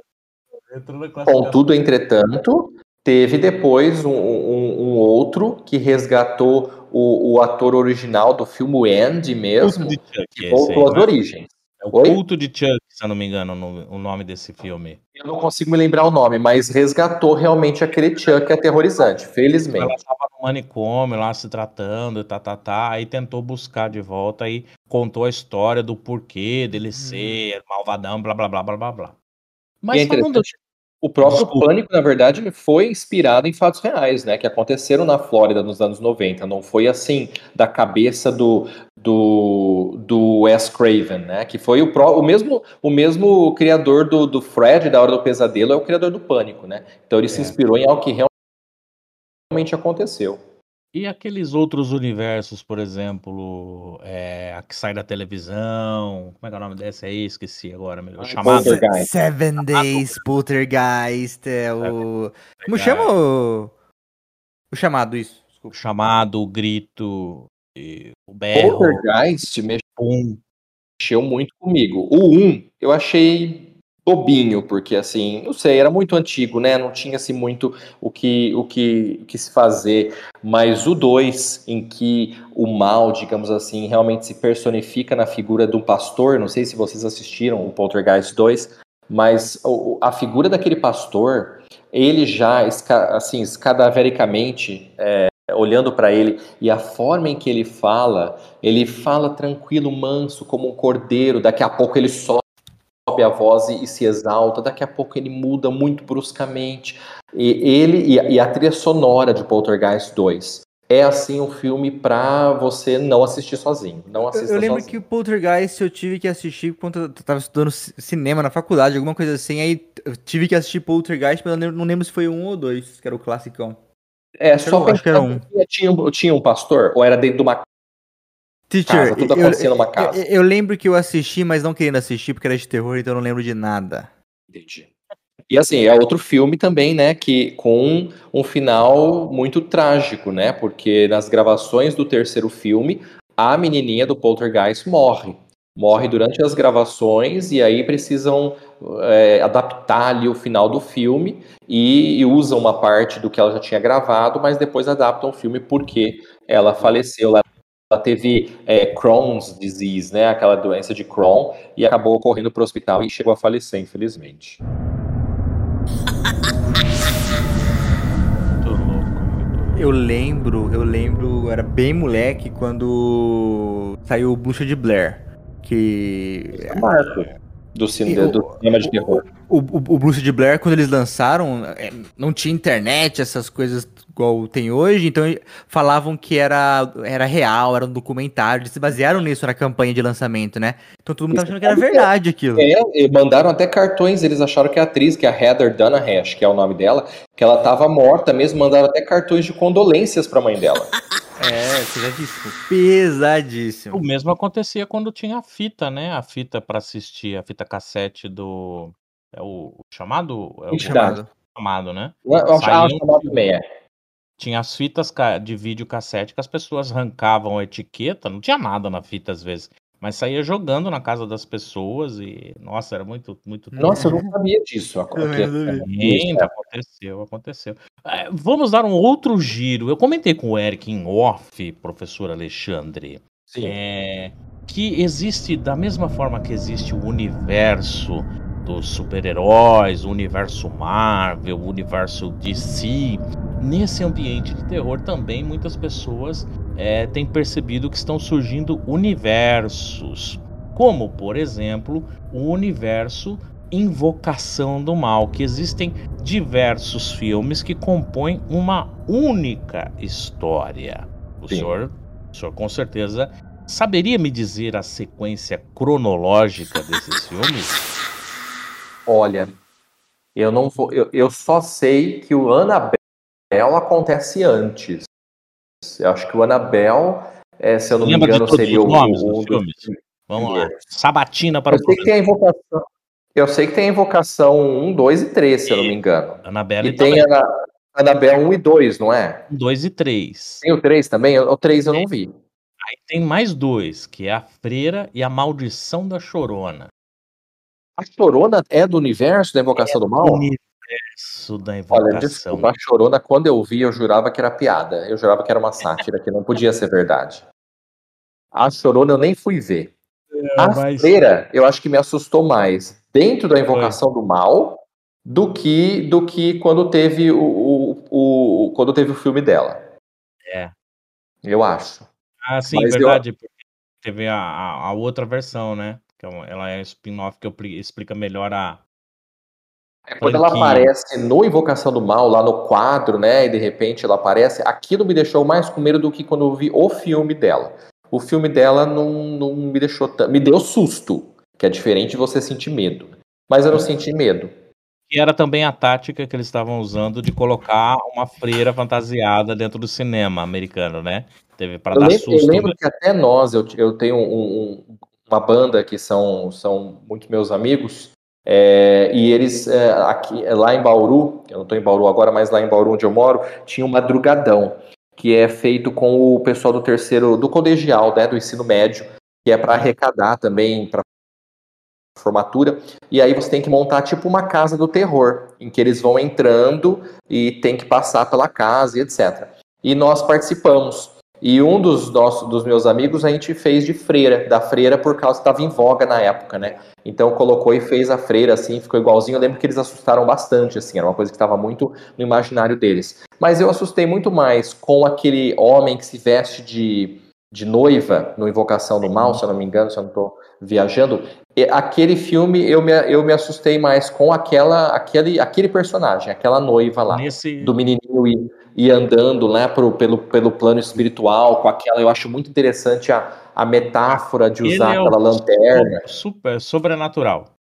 Contudo, entretanto, teve depois um, um- um outro que resgatou o, o ator original do filme o Andy mesmo, Culto de Chuck, que voltou às né? origens. É o Oi? culto de Chuck, se eu não me engano, no- o nome desse filme. Eu não consigo me lembrar o nome, mas resgatou realmente aquele Chuck aterrorizante, Ela felizmente. estava no manicômio lá se tratando, tá, tá, tá. Aí tentou buscar de volta e contou a história do porquê dele ser malvadão, blá, blá, blá, blá, blá, blá. Mas é falando O próprio Desculpa. Pânico, na verdade, foi inspirado em fatos reais, né? Que aconteceram na Flórida nos anos 90. Não foi assim, da cabeça do, do, do Wes Craven, né? Que foi o, pró- o, mesmo, o mesmo criador do, do Fred, da Hora do Pesadelo, é o criador do Pânico, né? Então ele se É. inspirou em algo que realmente aconteceu. E aqueles outros universos, por exemplo, é, a que sai da televisão. Como é que é o nome desse aí? Esqueci agora. Meu, Ai, chamado. Poltergeist. Seven Days, Poltergeist, é o... Como chama o... O chamado, isso. Desculpa. Chamado, o grito, e o berro, Poltergeist pum. mexeu muito comigo. O 1 eu achei bobinho, porque assim, não sei, era muito antigo, né? Não tinha assim muito o que, o que, o que se fazer. Mas o 2, em que o mal, digamos assim, realmente se personifica na figura um pastor, não sei se vocês assistiram o Poltergeist 2, mas a figura daquele pastor, ele já, assim, cadavericamente, é, olhando para ele, e a forma em que ele fala, ele fala tranquilo, manso, como um cordeiro. Daqui a pouco ele sobe a voz e, e se exalta. Daqui a pouco ele muda muito bruscamente. E ele e a, e a trilha sonora de Poltergeist 2 é assim um filme pra você não assistir sozinho. Não Eu, assista eu lembro sozinho. que o Poltergeist eu tive que assistir quando eu tava estudando ci- cinema na faculdade, alguma coisa assim. Aí eu tive que assistir Poltergeist, mas eu não lembro- se foi um ou dois, que era o classicão. É só eu acho que era um. tinha, um- tinha um pastor ou era dentro de uma Teacher, Casa, tudo eu, acontecia numa casa. eu- eu lembro que eu assisti, mas não querendo assistir porque era de terror, então eu não lembro de nada. Entendi. E assim, é outro filme também, né, que com um final muito trágico, né, porque nas gravações do terceiro filme, a menininha do Poltergeist morre. Morre durante as gravações e aí precisam é, adaptar ali o final do filme e, e usam uma parte do que ela já tinha gravado, mas depois adaptam o filme porque ela faleceu. Ela, ela teve é, Crohn's disease, né, aquela doença de Crohn, e acabou correndo para o hospital e chegou a falecer, infelizmente. Eu lembro, eu lembro, eu era bem moleque quando saiu o Bruxa de Blair. Que. É marco do, cine, o- do cinema de terror. O, o, o Bruxa de Blair, quando eles lançaram, é, não tinha internet, essas coisas igual tem hoje, então falavam que era, era real, era um documentário, eles se basearam nisso na campanha de lançamento, né? Então todo mundo tava achando que era verdade aquilo. É, e mandaram até cartões, eles acharam que a atriz, que é a Heather Dunahan, acho que é o nome dela, que ela tava morta mesmo, mandaram até cartões de condolências pra mãe dela. É, pesadíssimo. Pesadíssimo. O mesmo acontecia quando tinha a fita, né? A fita pra assistir, a fita cassete do. É o, chamado? É o. Chamado. chamado, né? Eu ah, o chamado também é. Tinha as fitas de vídeo cassete que as pessoas arrancavam a etiqueta, não tinha nada na fita às vezes, mas saía jogando na casa das pessoas e, nossa, era muito, muito Nossa, eu não sabia disso. a- Também que- não sabia. Sim, aconteceu, aconteceu. É, vamos dar um outro giro. Eu comentei com o Eric em off, professor Alexandre, Sim. é, que existe, da mesma forma que existe o universo dos super-heróis, o universo Marvel, o universo DC, nesse ambiente de terror também muitas pessoas é, têm percebido que estão surgindo universos, como, por exemplo, o universo Invocação do Mal, que existem diversos filmes que compõem uma única história. O senhor, o senhor com certeza saberia me dizer a sequência cronológica desses filmes? Olha, eu não vou. Eu, eu só sei que o Annabelle acontece antes. Eu acho que o Annabelle, é, se eu não Lembra me engano, seria o, nomes o- dos um filmes? Vamos lá. Sabatina para Eu sei que tem a invocação. Eu sei que tem a invocação 1, 2 e 3, se eu não me engano. Annabelle E tem também. a Annabelle 1 e 2, não é? 2 e 3. Tem o 3 também? O 3 eu não vi. Aí tem mais dois, que é a Freira e a Maldição da Chorona. A Chorona é do universo da Invocação do Mal? Universo da Olha, invocação. desculpa, a Chorona, quando eu vi, eu jurava que era piada. Eu jurava que era uma sátira, que não podia ser verdade. A Chorona eu nem fui ver. A mas- Freira, eu acho que me assustou mais dentro da Invocação do Mal do que do que quando teve o, o, o- quando teve o filme dela. É. Eu acho. Ah, sim, Mas eu- verdade. porque Teve a, a, a outra versão, né? É uma- ela é spin-off que explica melhor a. É quando ela aparece no Invocação do Mal, lá no quadro, né? E de repente ela aparece, aquilo me deixou mais com medo do que quando eu vi o filme dela. O filme dela não, não me deixou. Me deu susto, que é diferente de você sentir medo. Mas eu não senti medo. Que era também a tática que eles estavam usando de colocar uma freira fantasiada dentro do cinema americano, né? Teve para dar lembro, eu susto. lembro que até nós, eu, eu tenho um- um- uma banda que são, são muito meus amigos, é, e eles, é, aqui, lá em Bauru, eu não estou em Bauru agora, mas lá em Bauru onde eu moro, tinha um madrugadão, que é feito com o pessoal do terceiro, do colegial, né, do ensino médio, que é para arrecadar também, para formatura, e aí você tem que montar tipo uma casa do terror, em que eles vão entrando e tem que passar pela casa e etc. E nós participamos. E um dos nossos, dos meus amigos, a gente fez de freira, da freira por causa que estava em voga na época, né? Então colocou e fez a freira, assim, ficou igualzinho. Eu lembro que eles assustaram bastante, assim, era uma coisa que estava muito no imaginário deles. Mas eu assustei muito mais com aquele homem que se veste de, de noiva no Invocação do Mal, se eu não me engano, se eu não estou viajando. E aquele filme eu me, eu me assustei mais com aquela, aquele, aquele personagem, aquela noiva lá Nesse, do menininho ir, ir andando né, pro, pelo, pelo plano espiritual, com aquela. Eu acho muito interessante a, a metáfora de Ele usar é o aquela lanterna. super, sobrenatural.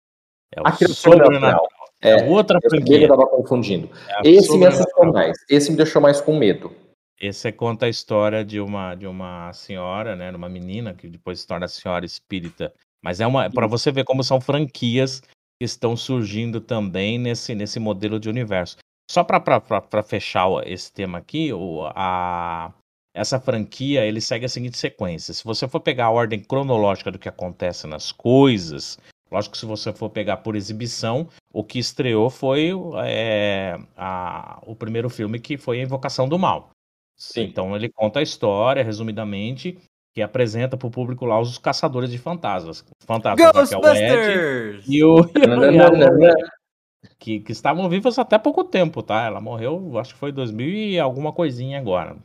É o Aquilo sobrenatural. É, É, outra franquia. estava confundindo. É Esse me assustou mais. Esse me deixou mais com medo. Esse conta a história de uma de uma senhora, né, de uma menina que depois se torna senhora espírita. Mas é uma para você ver como são franquias que estão surgindo também nesse nesse modelo de universo. Só para fechar esse tema aqui, o, a, essa franquia ele segue a seguinte sequência. Se você for pegar a ordem cronológica do que acontece nas coisas, lógico que se você for pegar por exibição, o que estreou foi é, a- o primeiro filme que foi a Invocação do Mal. Sim. Então ele conta a história, resumidamente, que apresenta para o público lá os caçadores de fantasmas. Fantasmas, né, que é o Ed Ghostbusters! e o, e que, que estavam vivos até pouco tempo, tá? Ela morreu, acho que foi 2000 e alguma coisinha agora.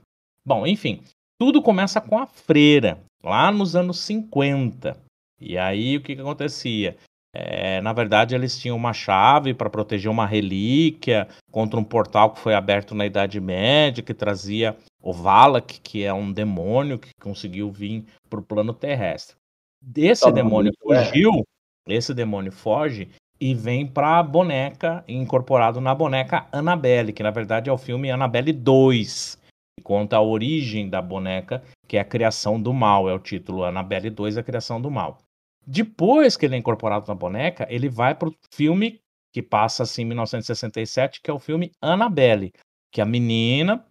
Bom, enfim, tudo começa com a freira, lá nos anos 50. E aí o que, que acontecia? É, na verdade, eles tinham uma chave para proteger uma relíquia contra um portal que foi aberto na Idade Média, que trazia o Valak, que é um demônio que conseguiu vir para o plano terrestre. Desse demônio né? fugiu, esse demônio foge e vem para a boneca, incorporado na boneca Annabelle, que na verdade é o filme Annabelle 2, que conta a origem da boneca, que é a criação do mal, é o título Annabelle 2, a criação do mal. Depois que ele é incorporado na boneca, ele vai para o filme que passa assim em 1967, que é o filme Annabelle, que é a menina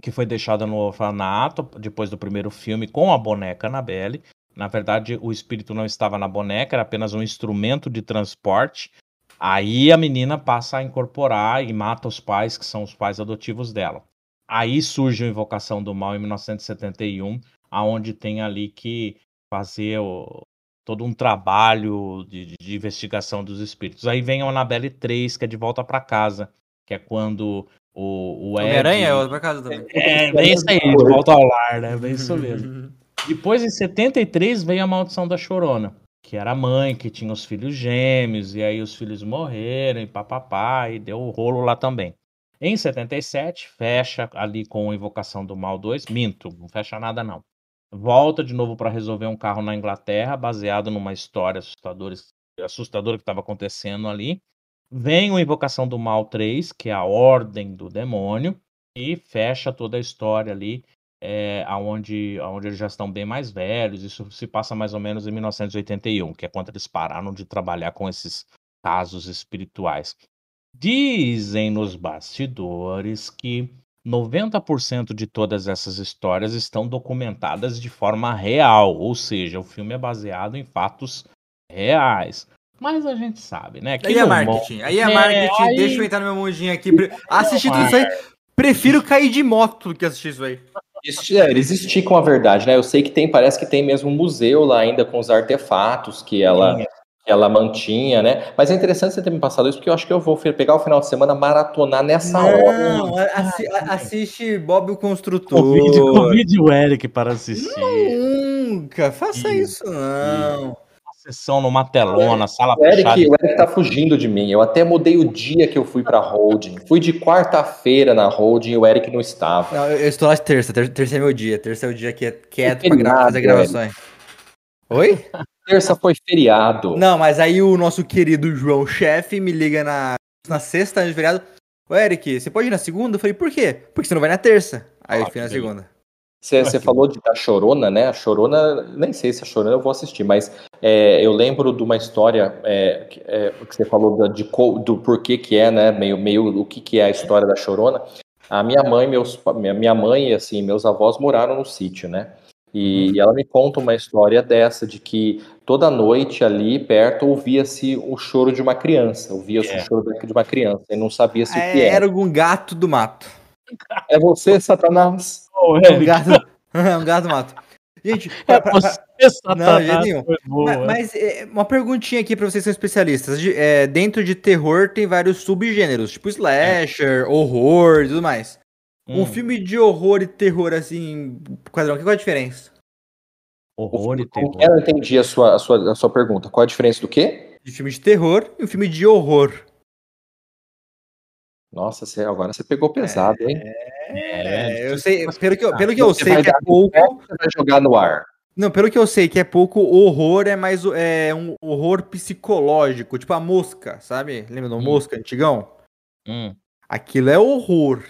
que foi deixada no orfanato depois do primeiro filme com a boneca Annabelle. Na verdade, o espírito não estava na boneca, era apenas um instrumento de transporte. Aí a menina passa a incorporar e mata os pais, que são os pais adotivos dela. Aí surge a Invocação do Mal em 1971, aonde tem ali que fazer o- todo um trabalho de, de- investigação dos espíritos. Aí vem a Annabelle 3, que é de volta para casa, que é quando o, o Ed... Homem-Aranha é outra casa também. É, bem isso aí, de volta ao lar, né? Bem isso mesmo. Depois, em 73, veio a Maldição da Chorona. que era a mãe que tinha os filhos gêmeos, e aí os filhos morreram, e papapá, e deu o rolo lá também. Em 77, fecha ali com Invocação do Mal 2. Minto, não fecha nada não. Volta de novo para resolver um carro na Inglaterra, baseado numa história assustadora, assustadora que estava acontecendo ali. Vem o Invocação do Mal 3, que é a Ordem do Demônio, e fecha toda a história ali, é, aonde, aonde eles já estão bem mais velhos. Isso se passa mais ou menos em 1981, que é quando eles pararam de trabalhar com esses casos espirituais. Dizem nos bastidores que 90% de todas essas histórias estão documentadas de forma real, ou seja, o filme é baseado em fatos reais. Mas a gente sabe, né? Que aí é marketing. Aí é, é marketing. Aí... Deixa eu entrar no meu mundinho aqui. Assistir tudo isso aí. Prefiro cair de moto do que assistir isso aí. Isso, é, eles esticam a verdade, né? Eu sei que tem, parece que tem mesmo um museu lá ainda com os artefatos que ela, Sim ela mantinha, né? Mas é interessante você ter me passado isso, porque eu acho que eu vou pegar o final de semana maratonar nessa não, hora. Não, assi assiste Bob o Construtor. Convide, convide o Eric para assistir. Nunca, faça isso, não. Uma sessão numa telona, é, sala o Eric, fechada. O Eric tá fugindo de mim. Eu até mudei o dia que eu fui pra holding. Fui de quarta-feira na holding e o Eric não estava. Não, eu estou lá de terça. Terça é meu dia. Terça é o dia que é quieto pra fazer gravações. Oi? terça foi feriado. Não, mas aí o nosso querido João Chefe me liga na, na sexta de feriado. Ô, Eric, você pode ir na segunda? Eu falei, por quê? Porque você não vai na terça. Aí ah, eu fui na segunda. Você falou de, da Chorona, né? A Chorona, nem sei se a Chorona eu vou assistir, mas é, eu lembro de uma história é, é, que você falou da, de, do porquê que é, né? Meio, meio o que, que é a história da Chorona. A minha mãe, meus, minha mãe e assim, meus avós moraram no sítio, né? E uhum. ela me conta uma história dessa, de que toda noite ali perto ouvia-se o choro de uma criança, ouvia-se é. o choro de uma criança, e não sabia se é, o que era. Era algum gato do mato. É você, Satanás. Oh, é, um gato, é um mato. Gente, é você, Satanás. Não, nenhum. Mas, mas é, uma perguntinha aqui para vocês que são especialistas. É, dentro de terror tem vários subgêneros, tipo slasher, horror e tudo mais. Hum. Um filme de horror e terror, assim, quadrão, qual é a diferença? Horror e terror. Eu não entendi a sua, a, sua, a sua pergunta. Qual a diferença do quê? De filme de terror e um filme de horror. Nossa, você, agora você pegou pesado, hein? É, é eu sei, pelo que eu, pelo que eu sei que é pouco. Você vai jogar no ar. Não, pelo que eu sei que é pouco, horror é mais é um horror psicológico, tipo a mosca, sabe? Lembra do hum. mosca antigão? Hum. Aquilo é horror.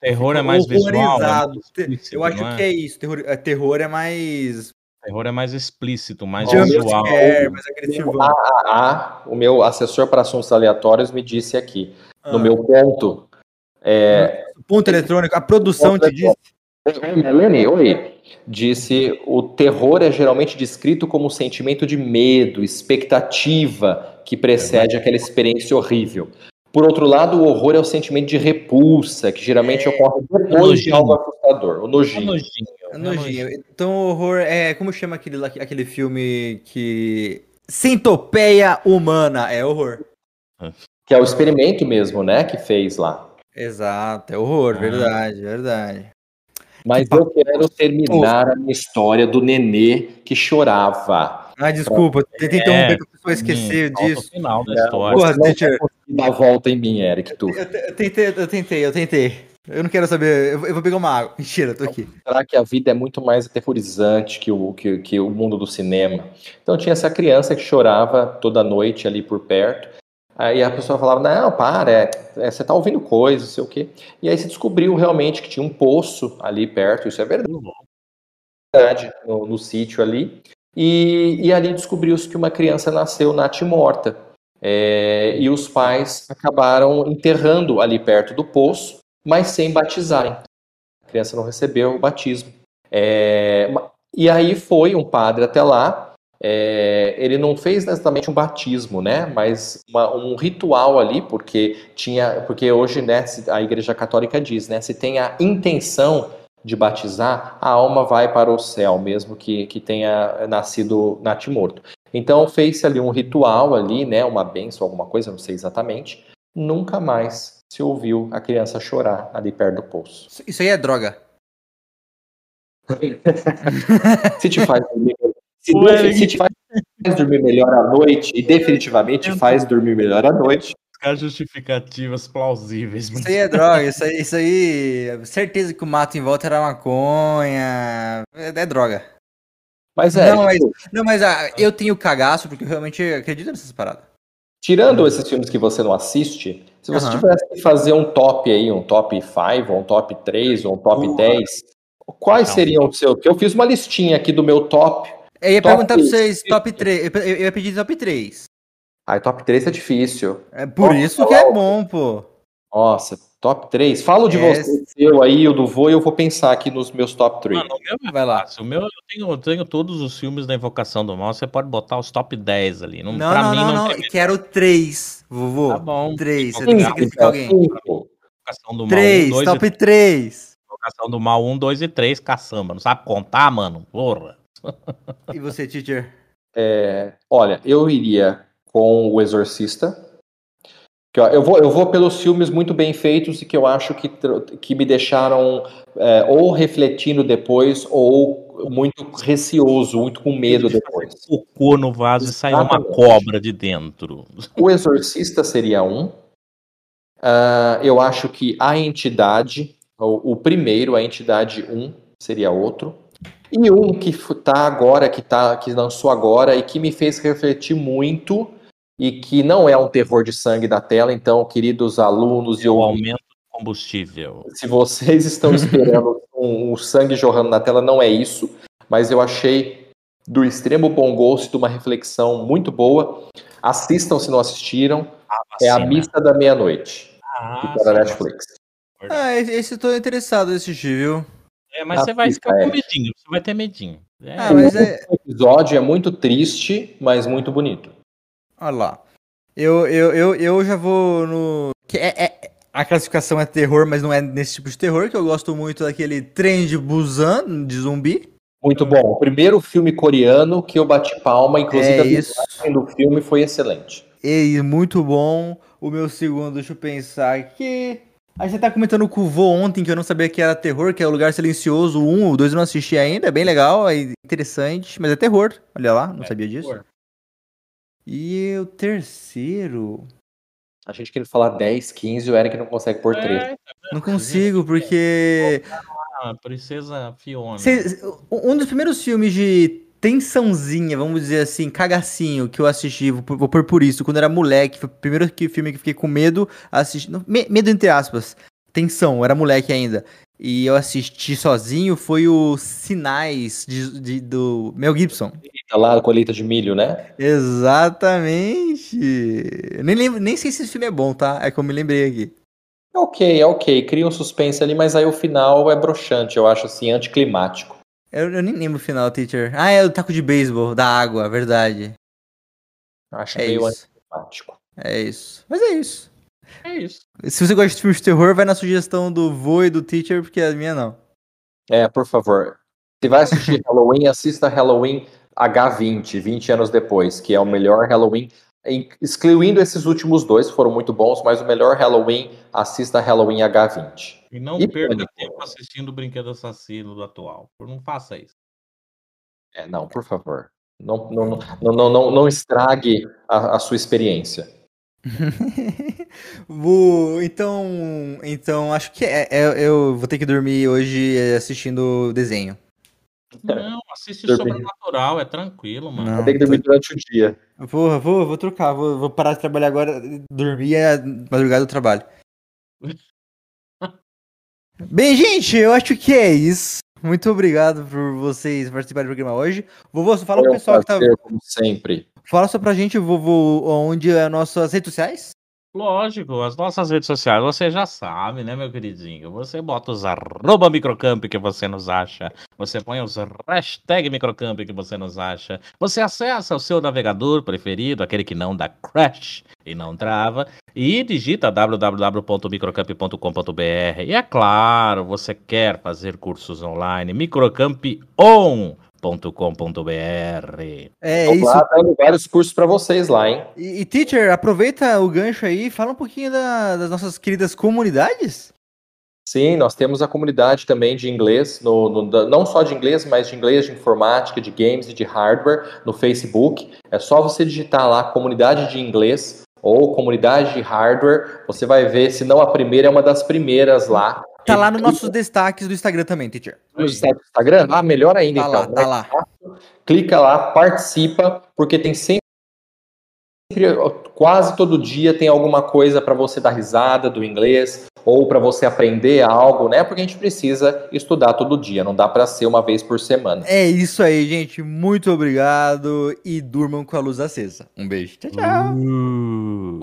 Terror é mais visual. É eu acho é? que é isso. Terror, é, terror é mais. Terror é mais explícito, mais visual. É, mais agressivo. Ah, ah, ah, o meu assessor para assuntos aleatórios me disse aqui. Ah. No meu ponto. É... Ponto eletrônico, a produção te disse. Melanie, oi. Disse: o terror é geralmente descrito como um sentimento de medo, expectativa que precede aquela experiência horrível. Por outro lado, o horror é o sentimento de repulsa, que geralmente é, ocorre depois de algo assustador, o nojinho. É nojinho. É nojinho. Então, o horror é. Como chama aquele, aquele filme que. Centopeia humana, é horror. Que é o experimento mesmo, né? Que fez lá. Exato, é horror, ah. verdade, verdade. Mas que eu quero terminar a minha história do nenê que chorava. Ah, desculpa, tentei interromper para a pessoa esquecer hum, disso. final da história. Porra, deixa... Dá volta em mim, Eric, tu. Eu, eu, tentei, eu tentei, eu tentei. Eu não quero saber, eu, vou pegar uma água. Mentira, tô aqui. Será que a vida é muito mais aterrorizante que o, que, que o mundo do cinema? Então tinha essa criança que chorava toda noite ali por perto. Aí a pessoa falava, não, para, é, é, você tá ouvindo coisas, sei o quê. E aí se descobriu realmente que tinha um poço ali perto, isso é verdade, no, no sítio ali. E, e ali descobriu-se que uma criança nasceu natimorta. É, e os pais acabaram enterrando ali perto do poço, mas sem batizarem. A criança não recebeu o batismo. É, e aí foi um padre até lá. É, ele não fez exatamente um batismo, né? Mas uma, um ritual ali, porque tinha, porque hoje, né? A Igreja Católica diz, né? Se tem a intenção de batizar, a alma vai para o céu, mesmo que, que tenha nascido natimorto. Então fez-se ali um ritual ali, né, uma benção, alguma coisa, não sei exatamente. Nunca mais se ouviu a criança chorar ali perto do poço. Isso aí é droga. se te faz se, Deus, se, te faz, faz dormir melhor à noite e definitivamente faz dormir melhor à noite. Buscar justificativas plausíveis. Isso aí é droga, isso aí, isso aí. Certeza que o mato em volta era maconha. É, é droga. Mas é. não, mas, tipo, não, mas ah, eu tenho cagaço porque eu realmente acredito nessas paradas. tirando esses filmes que você não assiste, se você Aham. tivesse que fazer um top aí, um top 5, ou um top 3, ou um top Porra. 10, quais seriam o seu? Porque eu fiz uma listinha aqui do meu top. Eu ia Top perguntar pra vocês, top 3. Eu, eu ia pedir top 3. Ai, top 3 é difícil. É por Posso isso que é bom, pô. Nossa, top 3. Fala o de É. você, seu aí, o do vô, e eu vou pensar aqui nos meus top 3. Mano, o meu é Vai lá. O meu eu tenho, eu tenho todos os filmes da Invocação do Mal. Você pode botar os top 10 ali. Não, Não, pra não, mim não, não, não. tem Quero 3, vovô. Tá bom. 3. Você tem que sacrificar alguém. Invocação do Mal 3, 1, 2 top e 3. Invocação do Mal 1, 2 e 3, caçamba. Não sabe contar, mano? Porra. E você, teacher? É, olha, eu iria com o Exorcista. Que, ó, eu, vou, eu vou pelos filmes muito bem feitos e que eu acho que, que me deixaram é, ou refletindo depois ou muito receoso, muito com medo depois. Cocô no vaso e saiu uma cobra de dentro. O Exorcista seria um. Ah, eu acho que a entidade, o, o primeiro, a entidade 1, seria outro. E um que tá agora, que, tá, que lançou agora e que me fez refletir muito e que não é um terror de sangue da tela, então, queridos alunos e O ouvintes, aumento do combustível. se vocês estão esperando um, um sangue jorrando na tela, não é isso, mas eu achei do extremo bom gosto, de uma reflexão muito boa. Assistam se não assistiram. É a Vacina. Missa da Meia-Noite, Ah, que tá na Netflix. Ah, esse esse eu tô interessado em assistir, viu? É, mas você vai Assista, ficar com é. medinho. Você vai ter medinho. É, Ah, mas é. O episódio é muito triste, mas muito bonito. Olha lá. Eu, eu, eu, eu já vou no. que é, é- a classificação é terror, mas não é nesse tipo de terror, que eu gosto muito daquele trem de Busan, de zumbi. Muito bom. O primeiro filme coreano que eu bati palma, inclusive É a isso. dublagem do filme foi excelente. E muito bom. O meu segundo, deixa eu pensar aqui. A gente tá comentando com o vô ontem, que eu não sabia que era terror, que é o Lugar Silencioso. O 1, o 2 eu não assisti ainda, é bem legal, é interessante, mas é terror. Olha lá, não sabia disso. terror. E o terceiro. A gente queria falar 10, 15, o Eric não consegue pôr 3. É, Não consigo, porque. ah, Princesa Fiona. Cê- um dos primeiros filmes de tensãozinha, vamos dizer assim, cagacinho, que eu assisti, vou, vou pôr por isso, quando era moleque, foi o primeiro que- filme que eu fiquei com medo, assistindo, me- medo entre aspas, tensão, eu era moleque ainda, e eu assisti sozinho, foi o Sinais de, de- do Mel Gibson. Tá lá a colheita de milho, né? Exatamente! Eu nem, lembro, nem sei se esse filme é bom, tá? É que eu me lembrei aqui. Ok, é ok. Cria um suspense ali, mas aí o final é broxante, eu acho assim, anticlimático. Eu, eu nem lembro o final, teacher. Ah, é o taco de beisebol, da água, verdade. Acho É meio isso. anticlimático. É isso. Mas é isso. É isso. Se você gosta de filmes de terror, vai na sugestão do vô e do teacher, porque a minha não. É, por favor. Se vai assistir Halloween, assista Halloween H20, 20 anos depois, que é o melhor Halloween. Excluindo esses últimos dois, que foram muito bons, mas o melhor Halloween, assista Halloween H20. E não E perca Pânico? tempo assistindo o Brinquedo Assassino do atual. Não faça isso. É, não, por favor. Não, não, não, não, não, não, estrague a, a sua experiência. Vou- então, então acho que é, é- eu vou ter que dormir hoje é, assistindo desenho. Não, assiste Dormir. Sobrenatural, é tranquilo, mano. Não, Tem que dormir durante o dia. Porra, vou, vou trocar, vou, vou parar de trabalhar agora, dormir é madrugada do trabalho. Bem, gente, eu acho que é isso. Muito obrigado por vocês participarem do programa hoje. Vovô, só fala pro pessoal que tá. prazer, como sempre. Fala só pra gente, vovô, onde é as nossas redes sociais? Lógico, as nossas redes sociais, você já sabe, né, meu queridinho? Você bota os arroba microcamp que você nos acha. Você põe os hashtag microcamp que você nos acha. Você acessa o seu navegador preferido, aquele que não dá crash e não trava, e digita www.microcamp.com.br. E é claro, você quer fazer cursos online, microcamp.com.br. É Tô isso. lá dando vários cursos para vocês lá, hein? E, e, teacher, aproveita o gancho aí, fala um pouquinho da- das nossas queridas comunidades. Sim, nós temos a comunidade também de inglês, no, no, não só de inglês, mas de inglês, de informática, de games e de hardware no Facebook. É só você digitar lá comunidade de inglês ou comunidade de hardware. Você vai ver, se não a primeira, é uma das primeiras lá. Tá lá nos nossos destaques do Instagram também, teacher. No destaque do Instagram? Ah, melhor ainda tá então. Lá, tá lá. Clica lá, participa, porque tem sempre quase todo dia tem alguma coisa para você dar risada do inglês ou para você aprender algo, né? Porque a gente precisa estudar todo dia, não dá para ser uma vez por semana. É isso aí, gente. Muito obrigado e durmam com a luz acesa. Um beijo. Tchau, tchau. Uh.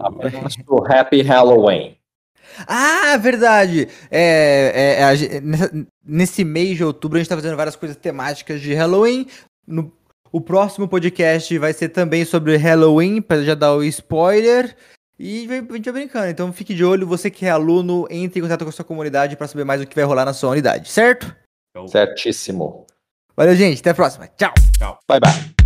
Happy Halloween. Ah, verdade. É, é, é, nesse mês de outubro a gente tá fazendo várias coisas temáticas de Halloween. No, o próximo podcast vai ser também sobre Halloween, para já dar o spoiler. E a gente vai brincando. Então fique de olho, você que é aluno, entre em contato com a sua comunidade para saber mais o que vai rolar na sua unidade, certo? Certíssimo. Valeu, gente. Até a próxima. Tchau. Tchau. Bye, bye.